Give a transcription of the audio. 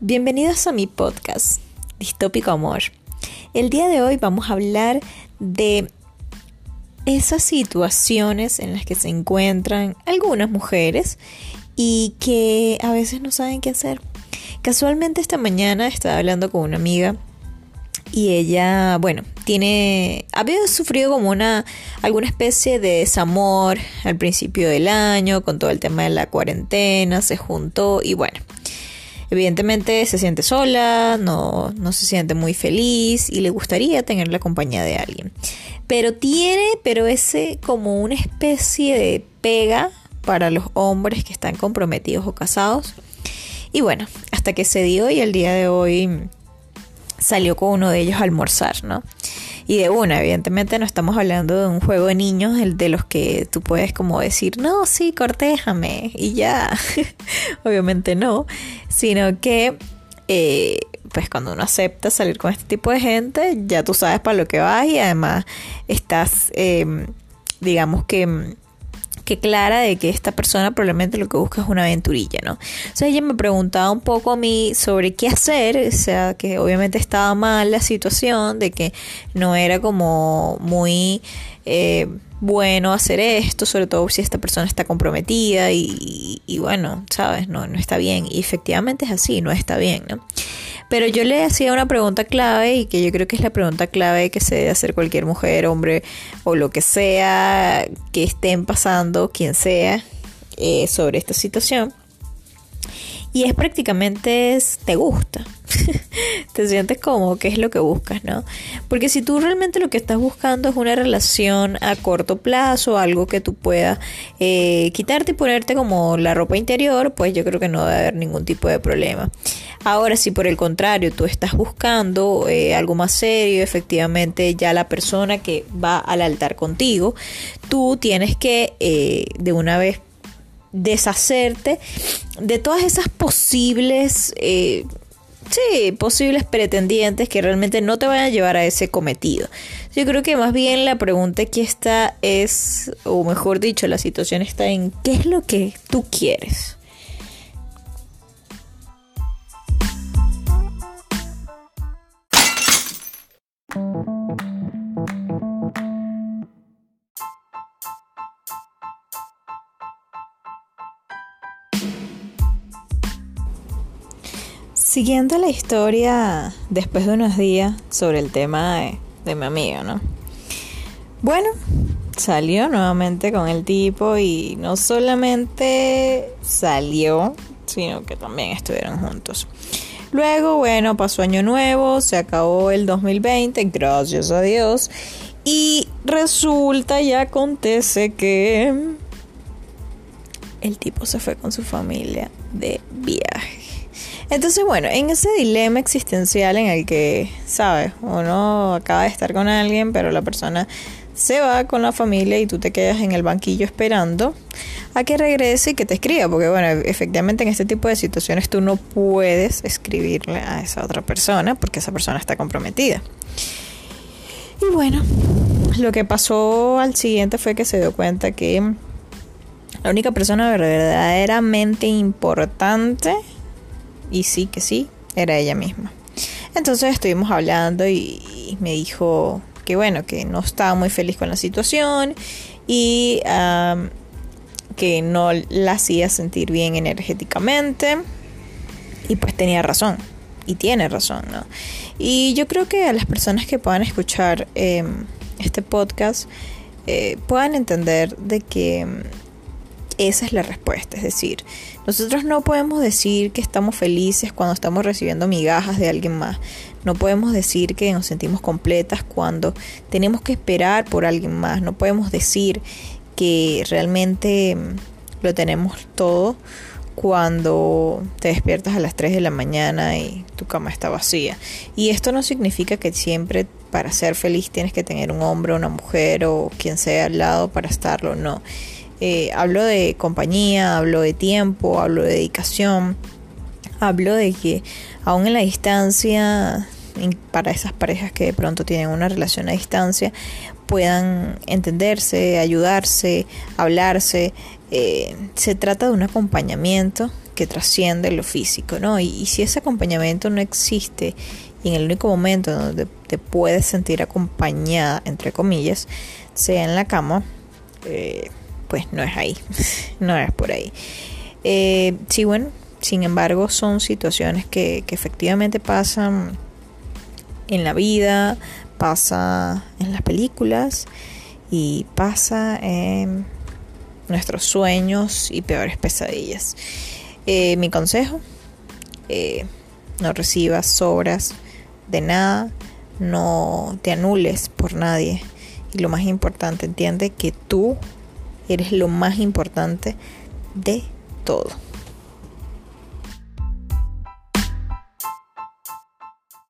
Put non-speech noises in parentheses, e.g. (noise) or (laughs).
Bienvenidos a mi podcast, Distópico Amor. El día de hoy vamos a hablar de esas situaciones en las que se encuentran algunas mujeres y que a veces no saben qué hacer. Casualmente esta mañana estaba hablando con una amiga y ella, bueno, tiene había sufrido como una alguna especie de desamor al principio del año con todo el tema de la cuarentena, se juntó y bueno, evidentemente se siente sola, no, no se siente muy feliz y le gustaría tener la compañía de alguien. Pero tiene, pero ese como una especie de pega para los hombres que están comprometidos o casados. Y bueno, hasta que se dio y el día de hoy salió con uno de ellos a almorzar, ¿no? Y de una, evidentemente no estamos hablando de un juego de niños, el de los que tú puedes como decir, no, sí, cortéjame y ya. (laughs) Obviamente no, sino que, eh, pues cuando uno acepta salir con este tipo de gente, ya tú sabes para lo que vas y además estás, em, digamos que que clara de que esta persona probablemente lo que busca es una aventurilla, ¿no? Sea, ella me preguntaba un poco a mí sobre qué hacer, o sea, que obviamente estaba mal la situación, de que no era como muy eh, bueno hacer esto, sobre todo si esta persona está comprometida y, y bueno, sabes, no, no está bien. Y efectivamente es así, no está bien, ¿no? Pero yo le hacía una pregunta clave y que yo creo que es la pregunta clave que se debe hacer cualquier mujer, hombre o lo que sea que estén pasando, quien sea, eh, sobre esta situación. Y es prácticamente, te gusta. (laughs) te sientes como qué es lo que buscas, ¿no? Porque si tú realmente lo que estás buscando es una relación a corto plazo, algo que tú puedas eh, quitarte y ponerte como la ropa interior, pues yo creo que no debe haber ningún tipo de problema. Ahora, si por el contrario tú estás buscando eh, algo más serio, efectivamente ya la persona que va al altar contigo, tú tienes que eh, de una vez deshacerte de todas esas posibles, sí, posibles pretendientes que realmente no te van a llevar a ese cometido. Yo creo que más bien la pregunta aquí está es, o mejor dicho, la situación está en qué es lo que tú quieres. Siguiendo la historia después de unos días sobre el tema de, mi amigo, ¿no? Bueno, salió nuevamente con el tipo y no solamente salió, sino que también estuvieron juntos. Luego, bueno, pasó año nuevo, se acabó el 2020, gracias a Dios. Y resulta y acontece que el tipo se fue con su familia de viaje. Entonces, bueno, en ese dilema existencial en el que, ¿sabes? Uno acaba de estar con alguien, pero la persona se va con la familia y tú te quedas en el banquillo esperando a que regrese y que te escriba, porque bueno, efectivamente en este tipo de situaciones tú no puedes escribirle a esa otra persona porque esa persona está comprometida. Y bueno, lo que pasó al siguiente fue que se dio cuenta que la única persona verdaderamente importante y sí que sí, era ella misma. Entonces estuvimos hablando y me dijo que bueno, que no estaba muy feliz con la situación y que no la hacía sentir bien energéticamente. Y pues tenía razón. Y tiene razón, ¿no? Y yo creo que a las personas que puedan escuchar em, este podcast eh, puedan entender de que esa es la respuesta. Es decir, nosotros no podemos decir que estamos felices cuando estamos recibiendo migajas de alguien más. No podemos decir que nos sentimos completas cuando tenemos que esperar por alguien más. No podemos decir que realmente mm, lo tenemos todo cuando te despiertas a las 3 de la mañana y tu cama está vacía. Y esto no significa que siempre para ser feliz tienes que tener un hombre, una mujer o quien sea al lado para estarlo, no. Eh, hablo de compañía, hablo de tiempo, hablo de dedicación, hablo de que aún en la distancia, para esas parejas que de pronto tienen una relación a distancia, puedan entenderse, ayudarse, hablarse. Eh, se trata de un acompañamiento que trasciende lo físico, ¿no? Y, si ese acompañamiento no existe y en el único momento donde te puedes sentir acompañada, entre comillas, sea en la cama, eh, pues no es ahí, no es por ahí. Eh, sí, bueno, sin embargo, son situaciones que, que efectivamente pasan en la vida, pasa en las películas y pasa en nuestros sueños y peores pesadillas. Eh, mi consejo, eh, no recibas sobras de nada, no te anules por nadie y lo más importante, entiende que tú eres lo más importante de todo.